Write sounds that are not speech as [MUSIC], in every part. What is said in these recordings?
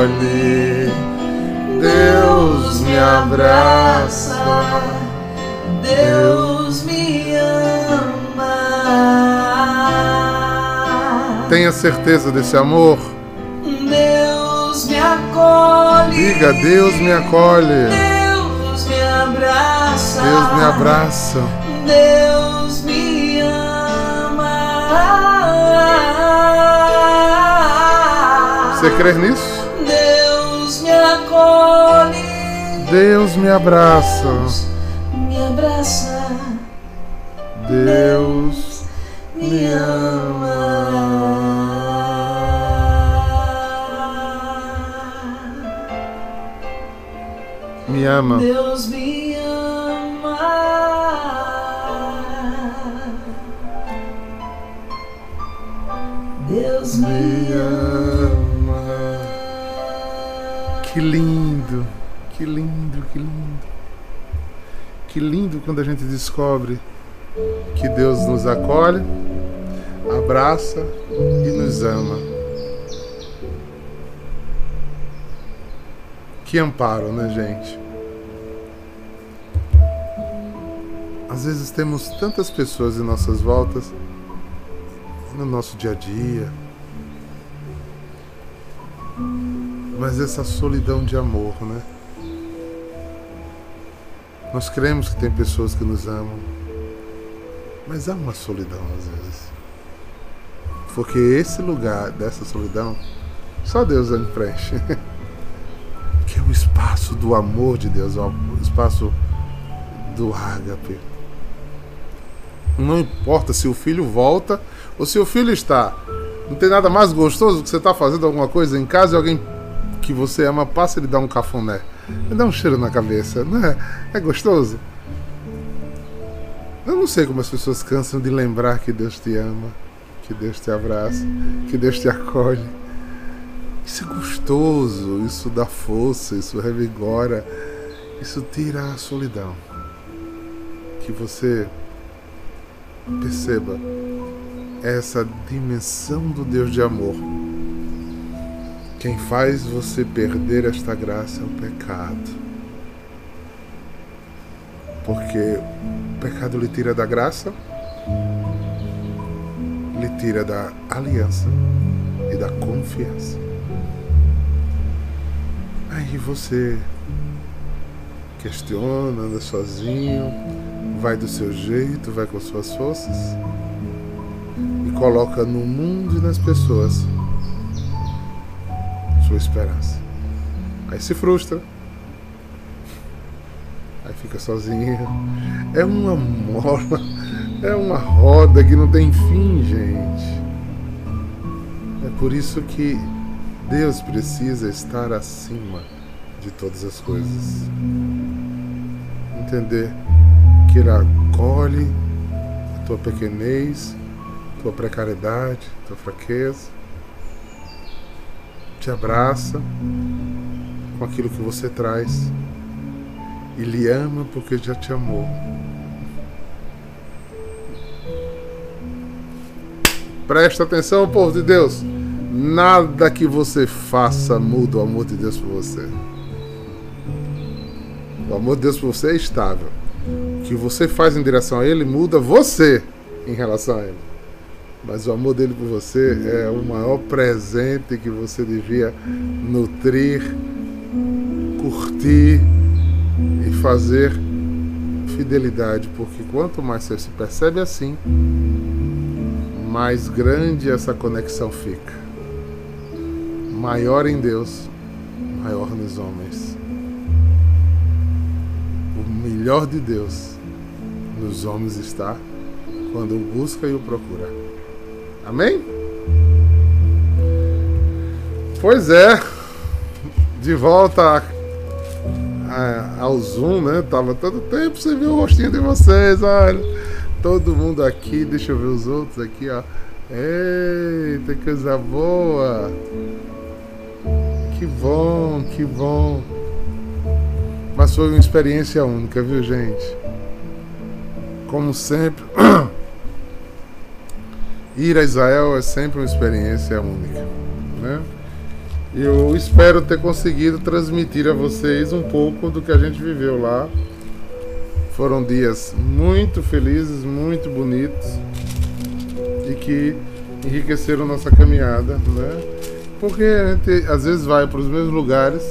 acolhe, Deus me abraça, Deus me ama. Tenha certeza desse amor. Deus me acolhe. Diga, Deus me acolhe. Deus me abraça. Deus me abraça. Deus me ama. Você crê nisso? Deus me acolhe. Deus me abraça. Me abraça. Deus Me ama. me ama. Deus me ama. Deus Me ama. Que lindo, que lindo, que lindo. Que lindo quando a gente descobre que Deus nos acolhe, abraça e nos ama. Que amparo, né, gente? Às vezes temos tantas pessoas em nossas voltas, no nosso dia a dia, mas essa solidão de amor, né? Nós cremos que tem pessoas que nos amam, mas há uma solidão às vezes. Porque esse lugar dessa solidão, só Deus a preenche. [LAUGHS] que é o espaço do amor de Deus, o espaço do ágape. Não importa se o filho volta ou se o filho está. Não tem nada mais gostoso que você está fazendo alguma coisa em casa e alguém que você ama passa e lhe dá um cafuné. Me dá um cheiro na cabeça, não é? É gostoso? Eu não sei como as pessoas cansam de lembrar que Deus te ama, que Deus te abraça, que Deus te acolhe. Isso é gostoso, isso dá força, isso revigora, isso tira a solidão. Que você perceba essa dimensão do Deus de amor. Quem faz você perder esta graça é o pecado. Porque o pecado lhe tira da graça, lhe tira da aliança e da confiança. Aí você questiona, anda sozinho, vai do seu jeito, vai com suas forças e coloca no mundo e nas pessoas sua esperança. Aí se frustra. Aí fica sozinho. É uma mola, é uma roda que não tem fim, gente. É por isso que Deus precisa estar acima de todas as coisas. Entender que Ele acolhe a tua pequenez, tua precariedade, tua fraqueza, te abraça com aquilo que você traz e lhe ama porque já te amou. Presta atenção, povo de Deus. Nada que você faça muda o amor de Deus por você. O amor de Deus por você é estável. O que você faz em direção a Ele muda você em relação a Ele. Mas o amor dele por você é o maior presente que você devia nutrir, curtir e fazer fidelidade, porque quanto mais você se percebe assim, mais grande essa conexão fica. Maior em Deus, maior nos homens. O melhor de Deus nos homens está quando o busca e o procura. Amém? Pois é, de volta a, ao Zoom, né? Tava todo tempo sem ver o rostinho de vocês, olha. Todo mundo aqui, deixa eu ver os outros aqui, ó. Eita, coisa boa! Que bom, que bom. Mas foi uma experiência única, viu, gente? Como sempre. [CLEARS THROAT] Ir a Israel é sempre uma experiência única, né? Eu espero ter conseguido transmitir a vocês um pouco do que a gente viveu lá. Foram dias muito felizes, muito bonitos e que enriqueceram nossa caminhada, né? Porque a gente às vezes vai para os mesmos lugares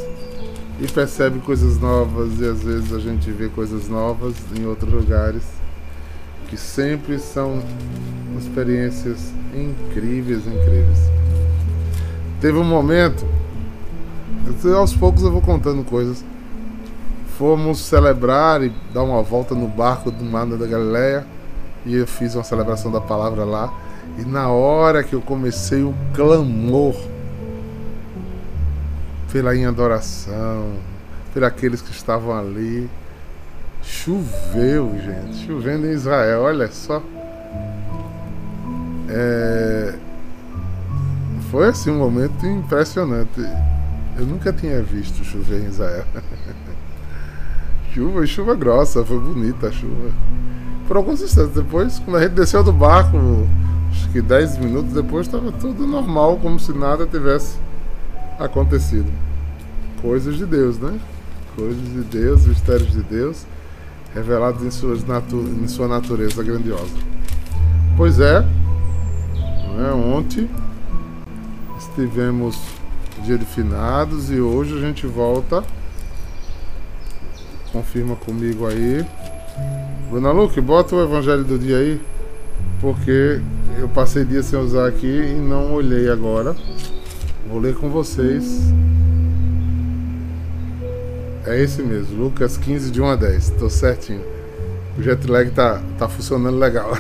e percebe coisas novas e às vezes a gente vê coisas novas em outros lugares que sempre são experiências incríveis, incríveis. Teve um momento, aos poucos eu vou contando coisas. Fomos celebrar e dar uma volta no barco do Mar da Galileia e eu fiz uma celebração da palavra lá. E na hora que eu comecei o clamor pela em adoração, por aqueles que estavam ali, choveu, gente, chovendo em Israel, olha só. É, foi assim um momento impressionante. Eu nunca tinha visto chover em Israel. [LAUGHS] chuva, chuva grossa, foi bonita a chuva. Por alguns instantes depois, quando a gente desceu do barco, acho que 10 minutos depois, estava tudo normal, como se nada tivesse acontecido. Coisas de Deus, né? Coisas de Deus, mistérios de Deus, revelados em, suas natu em sua natureza grandiosa. Pois é, né? ontem tivemos dia de finados e hoje a gente volta. Confirma comigo aí. Bruna Luque, bota o evangelho do dia aí, porque eu passei dia sem usar aqui e não olhei agora. Vou ler com vocês. É esse mesmo, Lucas 15, de 1 a 10. Tô certinho. O jet lag tá, tá funcionando legal.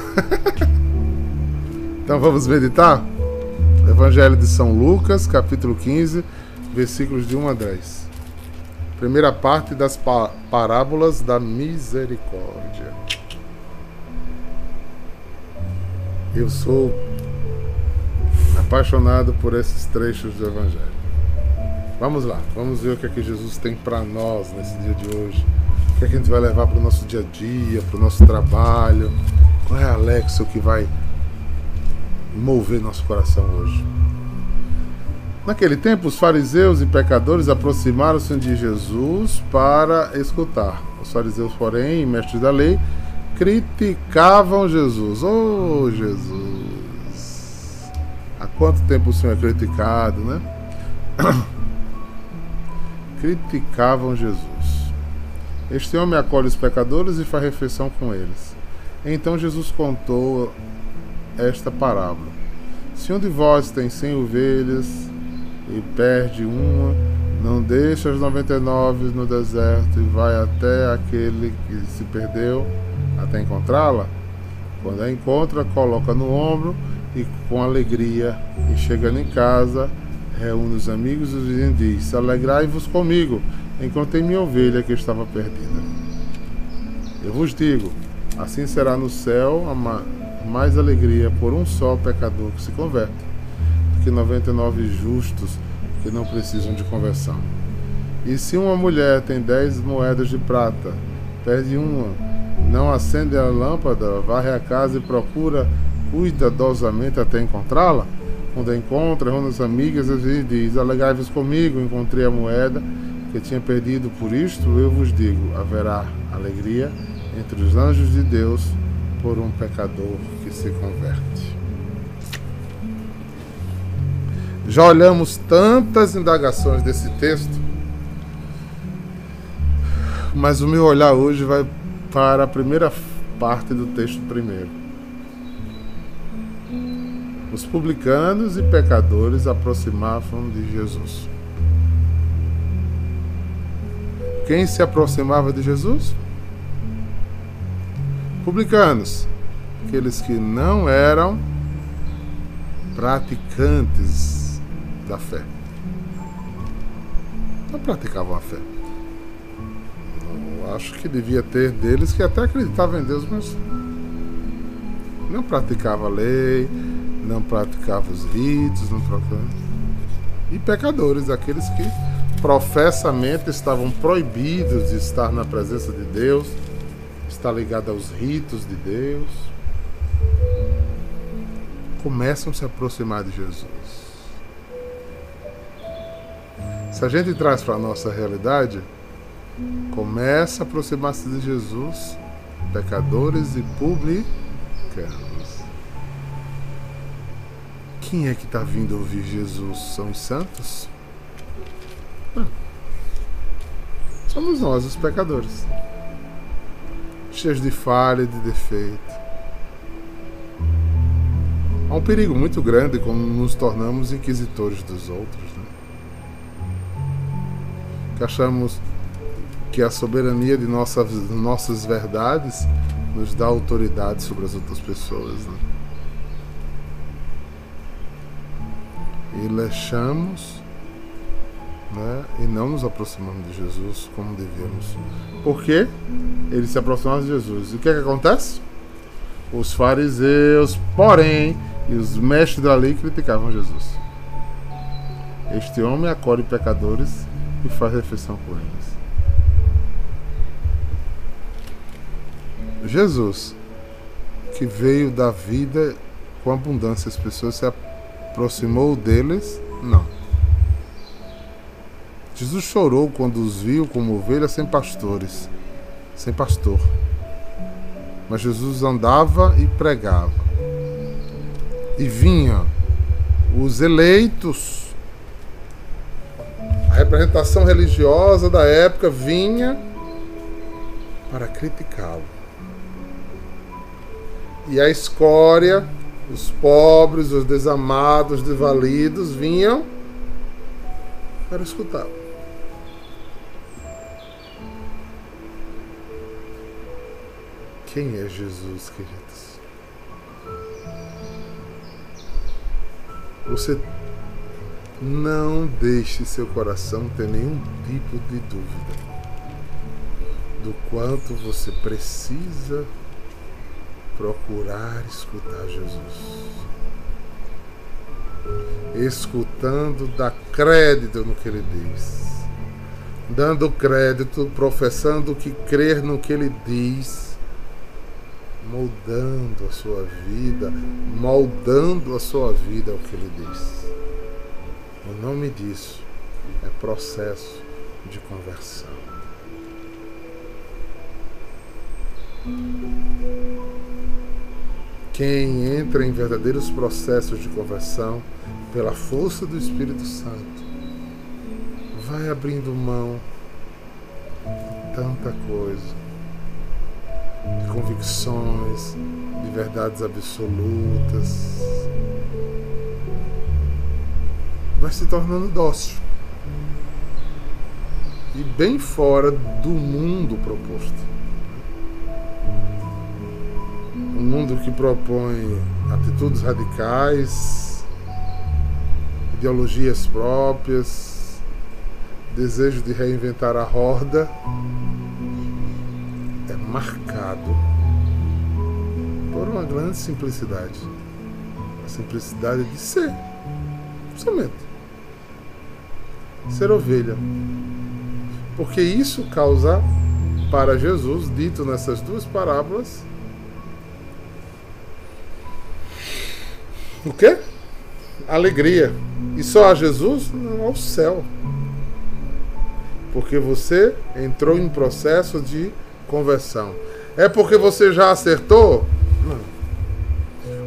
[LAUGHS] então vamos meditar? Evangelho de São Lucas, capítulo 15, versículos de 1 a 10. Primeira parte das parábolas da misericórdia. Eu sou apaixonado por esses trechos do Evangelho. Vamos lá, vamos ver o que é que Jesus tem para nós nesse dia de hoje. O que é que a gente vai levar para o nosso dia a dia, para o nosso trabalho. Qual é a Alexa que vai mover nosso coração hoje. Naquele tempo, os fariseus e pecadores aproximaram-se de Jesus para escutar. Os fariseus, porém, mestres da lei, criticavam Jesus. Oh, Jesus! Há quanto tempo o Senhor é criticado, né? [CLEARS THROAT] criticavam Jesus. Este homem acolhe os pecadores e faz refeição com eles. Então Jesus contou esta parábola. Se um de vós tem cem ovelhas e perde uma, não deixa as noventa e nove no deserto e vai até aquele que se perdeu até encontrá-la? Quando a encontra, coloca no ombro e com alegria, e chegando em casa, reúne os amigos e os vizinhos diz: Alegrai-vos comigo, encontrei minha ovelha que estava perdida. Eu vos digo: assim será no céu a mais alegria por um só pecador que se converte, do que 99 justos que não precisam de conversão. E se uma mulher tem dez moedas de prata, perde uma, não acende a lâmpada, varre a casa e procura cuidadosamente até encontrá-la? Quando a encontra, reúne as amigas e diz: Alegai-vos comigo, encontrei a moeda que tinha perdido, por isto eu vos digo: haverá alegria entre os anjos de Deus por um pecador que se converte. Já olhamos tantas indagações desse texto, mas o meu olhar hoje vai para a primeira parte do texto primeiro. Os publicanos e pecadores aproximavam de Jesus. Quem se aproximava de Jesus? Publicanos, aqueles que não eram praticantes da fé. Não praticavam a fé. Eu acho que devia ter deles que até acreditavam em Deus, mas não praticava a lei, não praticava os ritos, não praticava... E pecadores, aqueles que professamente estavam proibidos de estar na presença de Deus está ligado aos ritos de Deus, começam a se aproximar de Jesus. Se a gente traz para a nossa realidade, começa a aproximar-se de Jesus, pecadores e publicanos. Quem é que está vindo ouvir Jesus? São os santos? Não. Somos nós, os pecadores, cheios de falha e de defeito. Há um perigo muito grande quando nos tornamos inquisitores dos outros. Né? Que achamos que a soberania de nossas, nossas verdades nos dá autoridade sobre as outras pessoas. Né? E leixamos né? e não nos aproximamos de Jesus como devíamos. Por quê? Eles se aproximaram de Jesus. E o que, é que acontece? Os fariseus, porém, e os mestres da lei criticavam Jesus. Este homem acolhe pecadores e faz refeição com eles. Jesus, que veio da vida com abundância, as pessoas se aproximou deles? Não. Jesus chorou quando os viu como ovelhas sem pastores, sem pastor. Mas Jesus andava e pregava e vinha os eleitos, a representação religiosa da época vinha para criticá-lo. E a escória, os pobres, os desamados, os desvalidos vinham para escutá-lo. Quem é Jesus, queridos? Você não deixe seu coração ter nenhum tipo de dúvida do quanto você precisa procurar escutar Jesus. Escutando, dá crédito no que ele diz. Dando crédito, professando que crer no que ele diz moldando a sua vida, moldando a sua vida, é o que ele diz. O nome disso é processo de conversão. Quem entra em verdadeiros processos de conversão pela força do Espírito Santo vai abrindo mão de tanta coisa de convicções, de verdades absolutas. Vai se tornando dócil. E bem fora do mundo proposto. Mundo que propõe atitudes radicais, ideologias próprias, desejo de reinventar a roda marcado por uma grande simplicidade. A simplicidade de ser. Somente. Ser ovelha. Porque isso causa para Jesus, dito nessas duas parábolas, o quê? Alegria. E só a Jesus? Não, ao céu. Porque você entrou em processo de conversão. É porque você já acertou? Não.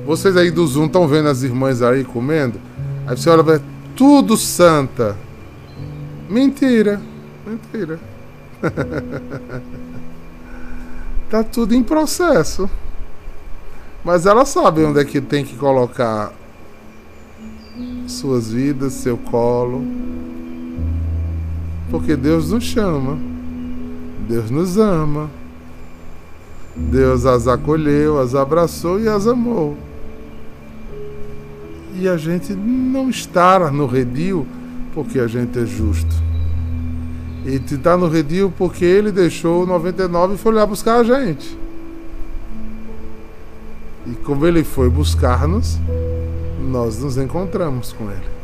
Vocês aí do Zoom estão vendo as irmãs aí comendo? Aí você olha, tudo santa. Mentira. Mentira. [LAUGHS] tá tudo em processo. Mas elas sabem onde é que tem que colocar suas vidas, seu colo. Porque Deus nos chama. Deus nos ama. Deus as acolheu, as abraçou e as amou. E a gente não está no redil porque a gente é justo. E está no redil porque ele deixou 99 e foi lá buscar a gente. E como ele foi buscar-nos, nós nos encontramos com ele.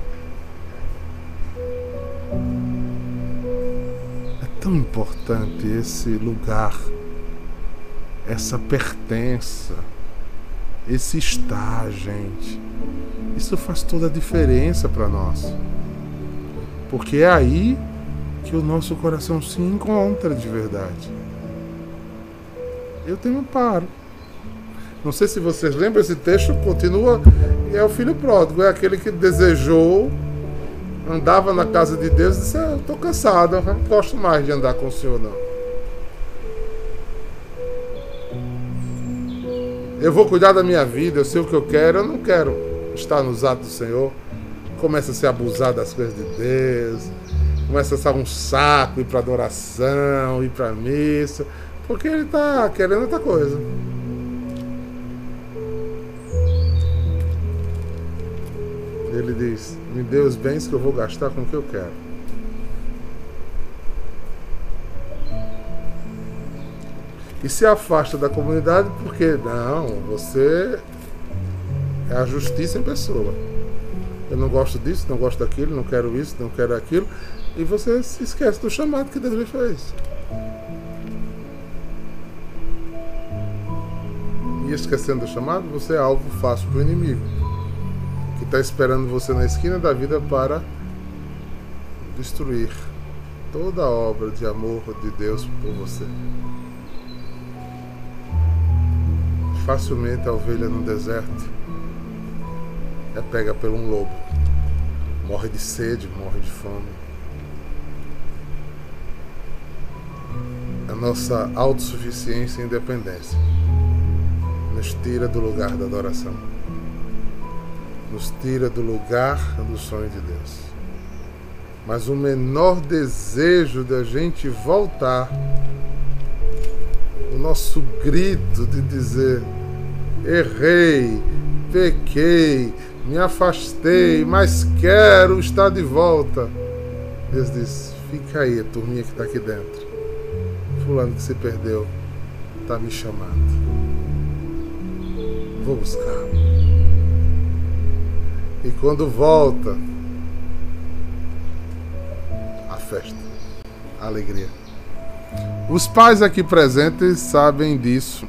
tão importante esse lugar, essa pertença, esse estar, gente. Isso faz toda a diferença para nós. Porque é aí que o nosso coração se encontra de verdade. Eu tenho um paro. Não sei se vocês lembram, esse texto continua. É o filho pródigo, é aquele que desejou, andava na casa de Deus e disse: ah, estou cansado, não gosto mais de andar com o Senhor, não. Eu vou cuidar da minha vida, eu sei o que eu quero, eu não quero estar nos atos do Senhor. Começa a se abusar das coisas de Deus, começa a ser um saco ir para adoração, ir para missa, porque ele está querendo outra coisa. Ele diz: Me dê os bens que eu vou gastar com o que eu quero. E se afasta da comunidade porque, não, você é a justiça em pessoa. Eu não gosto disso, não gosto daquilo, não quero isso, não quero aquilo. E você se esquece do chamado que Deus lhe fez. E esquecendo do chamado, você é alvo fácil para o inimigo está esperando você na esquina da vida para destruir toda a obra de amor de Deus por você. Facilmente a ovelha no deserto é pega por um lobo, morre de sede, morre de fome. A nossa autossuficiência e independência nos tira do lugar da adoração nos tira do lugar do sonho de Deus. Mas o menor desejo da gente voltar, o nosso grito de dizer: errei, pequei, me afastei, mas quero estar de volta. Deus diz: fica aí, a turminha que está aqui dentro. Fulano que se perdeu, está me chamando. Vou buscar. E quando volta, a festa, a alegria. Os pais aqui presentes sabem disso.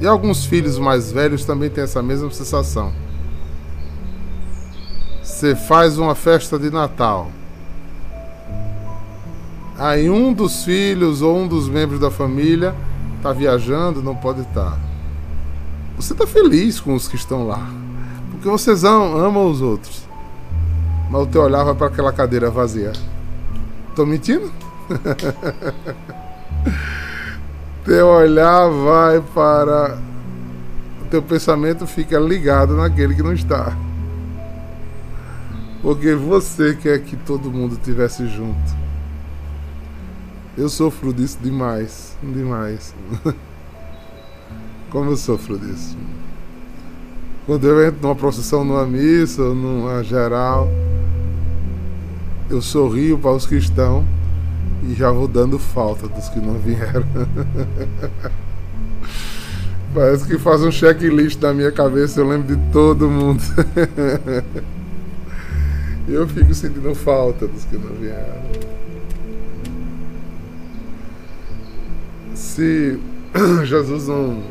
E alguns filhos mais velhos também têm essa mesma sensação. Você faz uma festa de Natal. Aí um dos filhos ou um dos membros da família está viajando, não pode estar. Você está feliz com os que estão lá. Porque vocês amam, os outros. Mas o teu olhar vai para aquela cadeira vazia. Tô mentindo? [LAUGHS] teu olhar vai para. O teu pensamento fica ligado naquele que não está. Porque você quer que todo mundo estivesse junto. Eu sofro disso demais. Demais. [LAUGHS] Como eu sofro disso. Quando eu entro numa procissão, numa missa, numa geral, eu sorrio para os que estão e já vou dando falta dos que não vieram. [LAUGHS] Parece que faz um checklist na minha cabeça, eu lembro de todo mundo. [LAUGHS] eu fico sentindo falta dos que não vieram. Se [COUGHS] Jesus não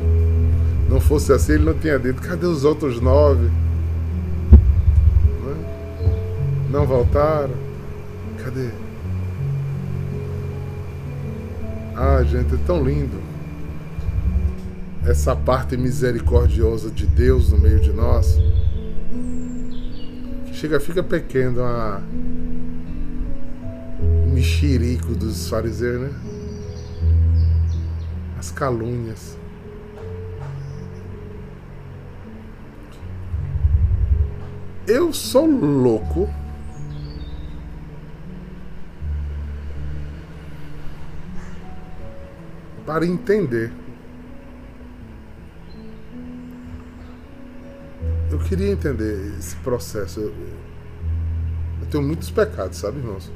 não fosse assim, ele não tinha dito: cadê os outros nove? Não, não voltaram? Cadê? Ah, gente, é tão lindo essa parte misericordiosa de Deus no meio de nós. Chega, fica pequeno a mexerico dos fariseus, né? As calúnias. Eu sou louco. Para entender. Eu queria entender esse processo. Eu, tenho muitos pecados, sabe, irmãos?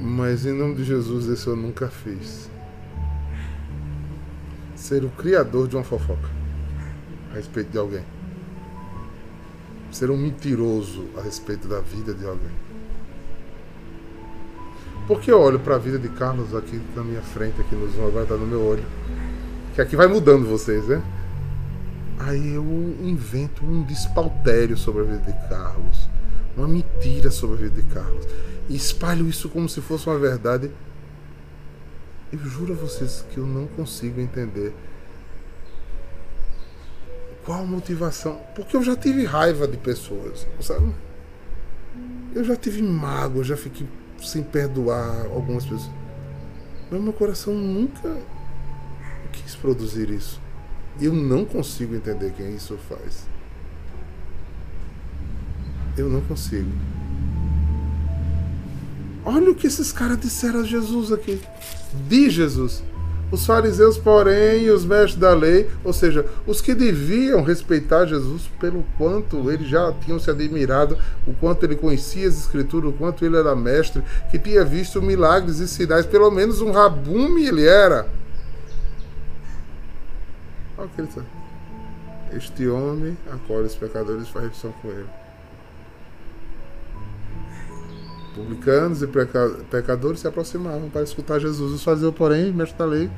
Mas em nome de Jesus, esse eu nunca fiz. Ser o criador de uma fofoca a respeito de alguém. Ser um mentiroso a respeito da vida de alguém. Porque eu olho para a vida de Carlos aqui na minha frente, aqui nos vai estar no meu olho. Que aqui vai mudando vocês, né? Aí eu invento um despautério sobre a vida de Carlos. uma mentira sobre a vida de Carlos e espalho isso como se fosse uma verdade, eu juro a vocês que eu não consigo entender qual motivação. Porque eu já tive raiva de pessoas, sabe? Eu já tive mágoa, já fiquei sem perdoar algumas pessoas. Mas meu coração nunca quis produzir isso. Eu não consigo entender quem isso faz. Eu não consigo. Olha o que esses caras disseram a Jesus aqui. De Jesus. Os fariseus, porém, os mestres da lei, ou seja, os que deviam respeitar Jesus pelo quanto eles já tinham se admirado, o quanto ele conhecia as escrituras, o quanto ele era mestre, que tinha visto milagres e sinais, pelo menos um rabume ele era. Olha o que ele está. Este homem acolhe os pecadores e faz refeição com ele. Publicanos e pecadores se aproximavam para escutar Jesus. Os fariseus, porém, mestre da lei,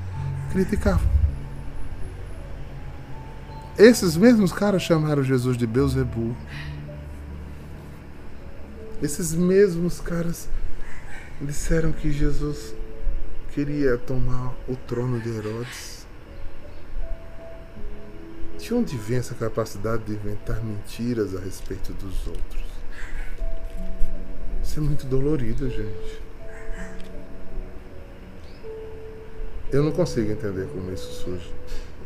criticavam. Esses mesmos caras chamaram Jesus de Beuzebu. Esses mesmos caras disseram que Jesus queria tomar o trono de Herodes. De onde vem essa capacidade de inventar mentiras a respeito dos outros? Isso é muito dolorido, gente. Eu não consigo entender como isso surge.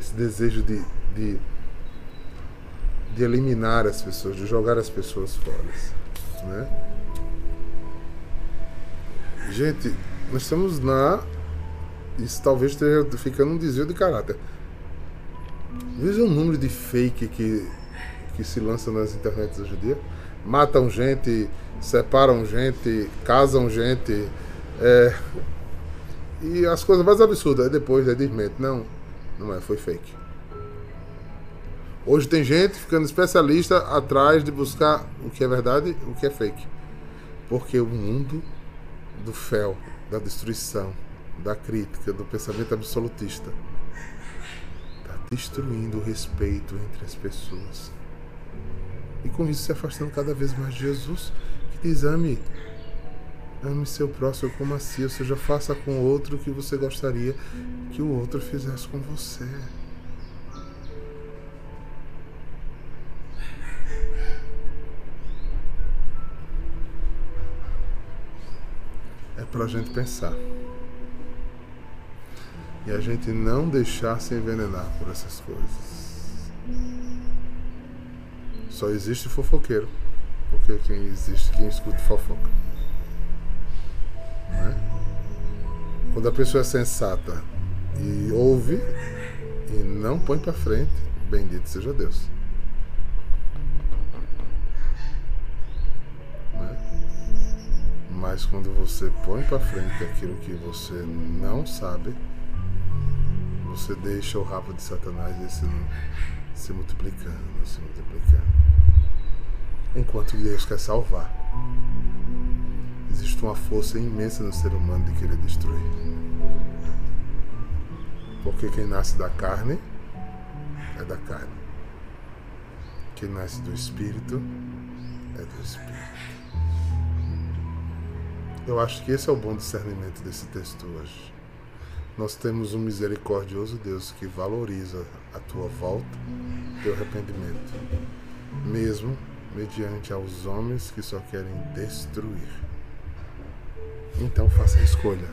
Esse desejo de, de, de eliminar as pessoas, de jogar as pessoas fora. Né? Gente, nós estamos na. Isso talvez esteja ficando um desvio de caráter. Veja o número de fake que, que se lança nas internets hoje em dia. Matam gente separam gente, casam gente. É, e as coisas mais absurdas. Depois é desmente. Não, não é, foi fake. Hoje tem gente ficando especialista atrás de buscar o que é verdade e o que é fake. Porque o mundo do fel, da destruição, da crítica, do pensamento absolutista está destruindo o respeito entre as pessoas. E com isso se afastando cada vez mais de Jesus Exame. Ame seu próximo como a si, ou seja, faça com o outro o que você gostaria que o outro fizesse com você. É para a gente pensar. E a gente não deixar se envenenar por essas coisas. Só existe fofoqueiro. Porque quem existe, quem escuta fofoca. É? Quando a pessoa é sensata e ouve e não põe para frente, bendito seja Deus. É? Mas quando você põe para frente aquilo que você não sabe, você deixa o rabo de Satanás se, se multiplicando, se multiplicando enquanto Deus quer salvar. Existe uma força imensa no ser humano de querer destruir. Porque quem nasce da carne é da carne. Quem nasce do espírito é do espírito. Eu acho que esse é o bom discernimento desse texto hoje. Nós temos um misericordioso Deus que valoriza a tua volta, teu arrependimento, mesmo mediante aos homens que só querem destruir. Então faça a escolha.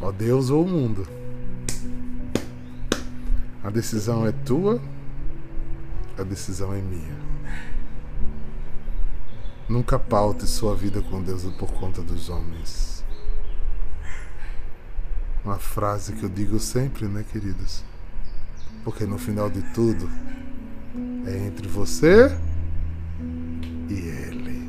Ó Deus ou o mundo. A decisão é tua, a decisão é minha. Nunca paute sua vida com Deus por conta dos homens. Uma frase que eu digo sempre, né, queridos? Porque no final de tudo é entre você e Ele.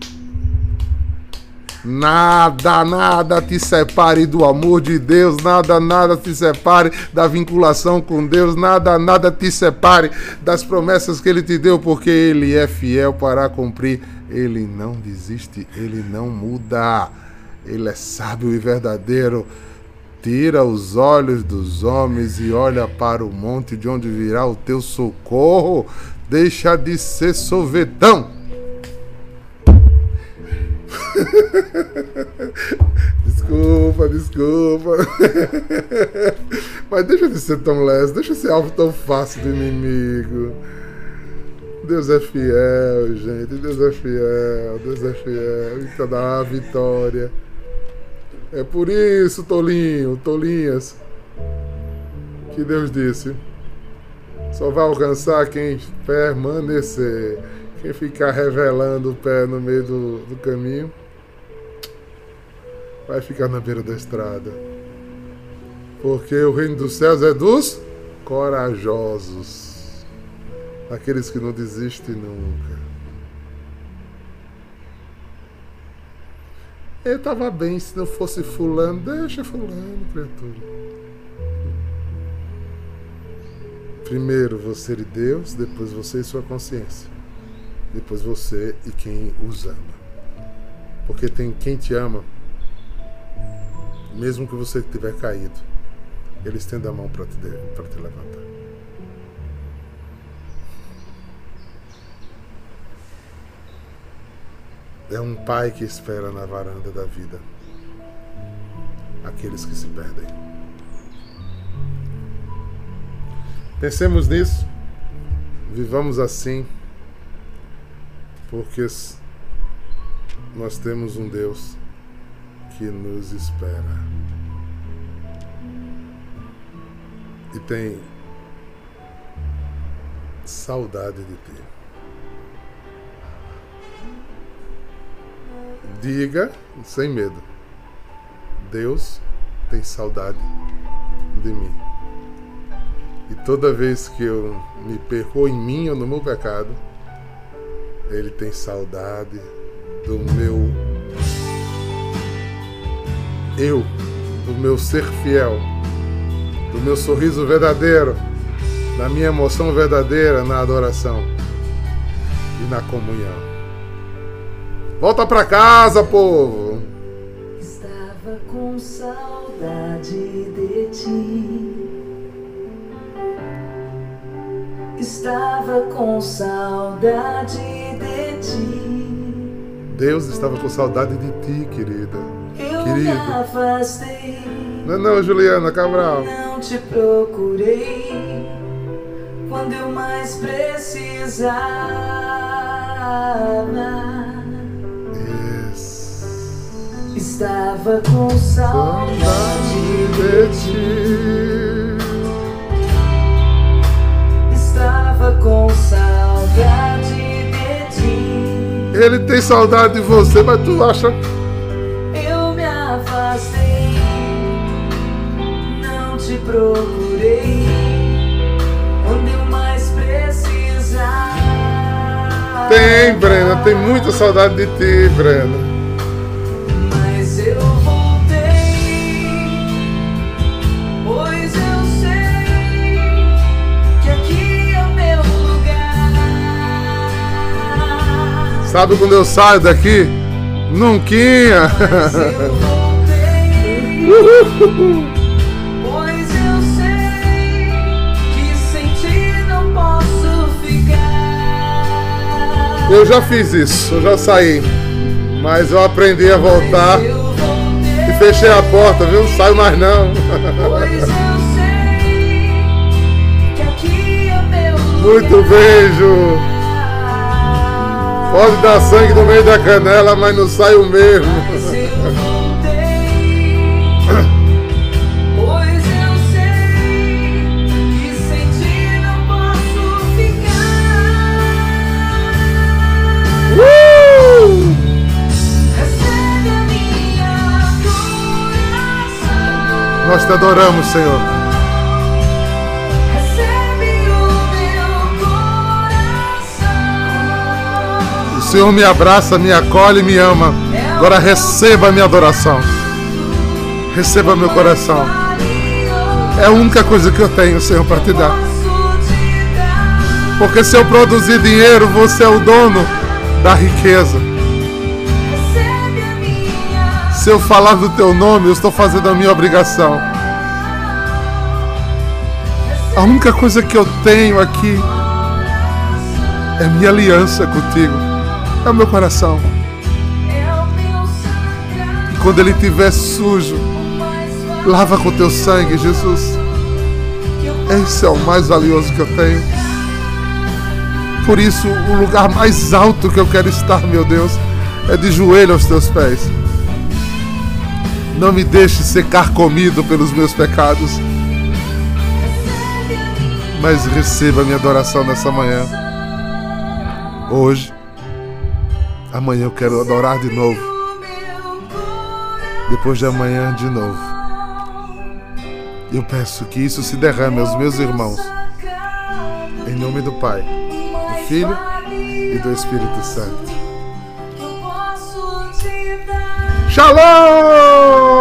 Nada, nada te separe do amor de Deus, nada, nada te separe da vinculação com Deus, nada, nada te separe das promessas que Ele te deu, porque Ele é fiel para cumprir. Ele não desiste, Ele não muda, Ele é sábio e verdadeiro. Tira os olhos dos homens e olha para o monte de onde virá o teu socorro. Deixa de ser sorvetão [LAUGHS] desculpa, desculpa. [LAUGHS] Mas deixa de ser tão leve, deixa de ser alvo tão fácil do inimigo. Deus é fiel, gente. Deus é fiel, Deus é fiel. Então dá a vitória. É por isso, Tolinho, Tolinhas, que Deus disse: só vai alcançar quem permanecer. Quem ficar revelando o pé no meio do, do caminho vai ficar na beira da estrada. Porque o reino dos céus é dos corajosos, aqueles que não desistem nunca. Eu estava bem se não fosse fulano, deixa fulano, criatura. Primeiro você e Deus, depois você e sua consciência. Depois você e quem os ama. Porque tem quem te ama, mesmo que você estiver caído, ele estende a mão para te, te levantar. É um pai que espera na varanda da vida aqueles que se perdem. Pensemos nisso, vivamos assim, porque nós temos um Deus que nos espera e tem saudade de ti. Diga sem medo: Deus tem saudade de mim. E toda vez que eu me perco em mim ou no meu pecado, Ele tem saudade do meu eu, do meu ser fiel, do meu sorriso verdadeiro, da minha emoção verdadeira na adoração e na comunhão. Volta pra casa, povo. Estava com saudade de ti. Estava com saudade de ti. Deus estava com saudade de ti, querida. Eu Querido. me afastei. Não, é não, Juliana Cabral. Não te procurei quando eu mais precisava. Estava com saudade de ti. Estava com saudade de ti. Ele tem saudade de você, mas tu acha Eu me afastei, não te procurei quando eu mais precisava. Tem, Brena, tem muita saudade de ti, Brena. Sabe quando eu saio daqui? Nunquinha. [LAUGHS] Eu voltei, pois eu sei que sem ti não posso ficar. Eu já fiz isso, eu já saí. Mas eu aprendi a voltar e fechei a porta, viu? Não saio mais não. Pois eu sei que aqui é Muito beijo. Pode dar sangue no meio da canela, mas não sai o mesmo. Mas eu voltei, pois eu sei que sem ti não posso ficar. Uh! Recebe a minha. Nós te adoramos, Senhor. Senhor me abraça, me acolhe, me ama. Agora receba a minha adoração. Receba meu coração. É a única coisa que eu tenho, Senhor, para te dar. Porque se eu produzir dinheiro, você é o dono da riqueza. Se eu falar do teu nome, eu estou fazendo a minha obrigação. A única coisa que eu tenho aqui é minha aliança contigo. É o meu coração. Meu quando ele estiver sujo, lava com teu sangue, Jesus. Esse é o mais valioso que eu tenho. Por isso, o lugar mais alto que eu quero estar, meu Deus, é de joelho aos teus pés. Não me deixe ser carcomido pelos meus pecados, mas receba minha adoração nessa manhã. Hoje, amanhã eu quero adorar de novo. Depois de amanhã, de novo. Eu peço que isso se derrame aos meus irmãos. Em nome do Pai, do Filho e do Espírito Santo. Shalom!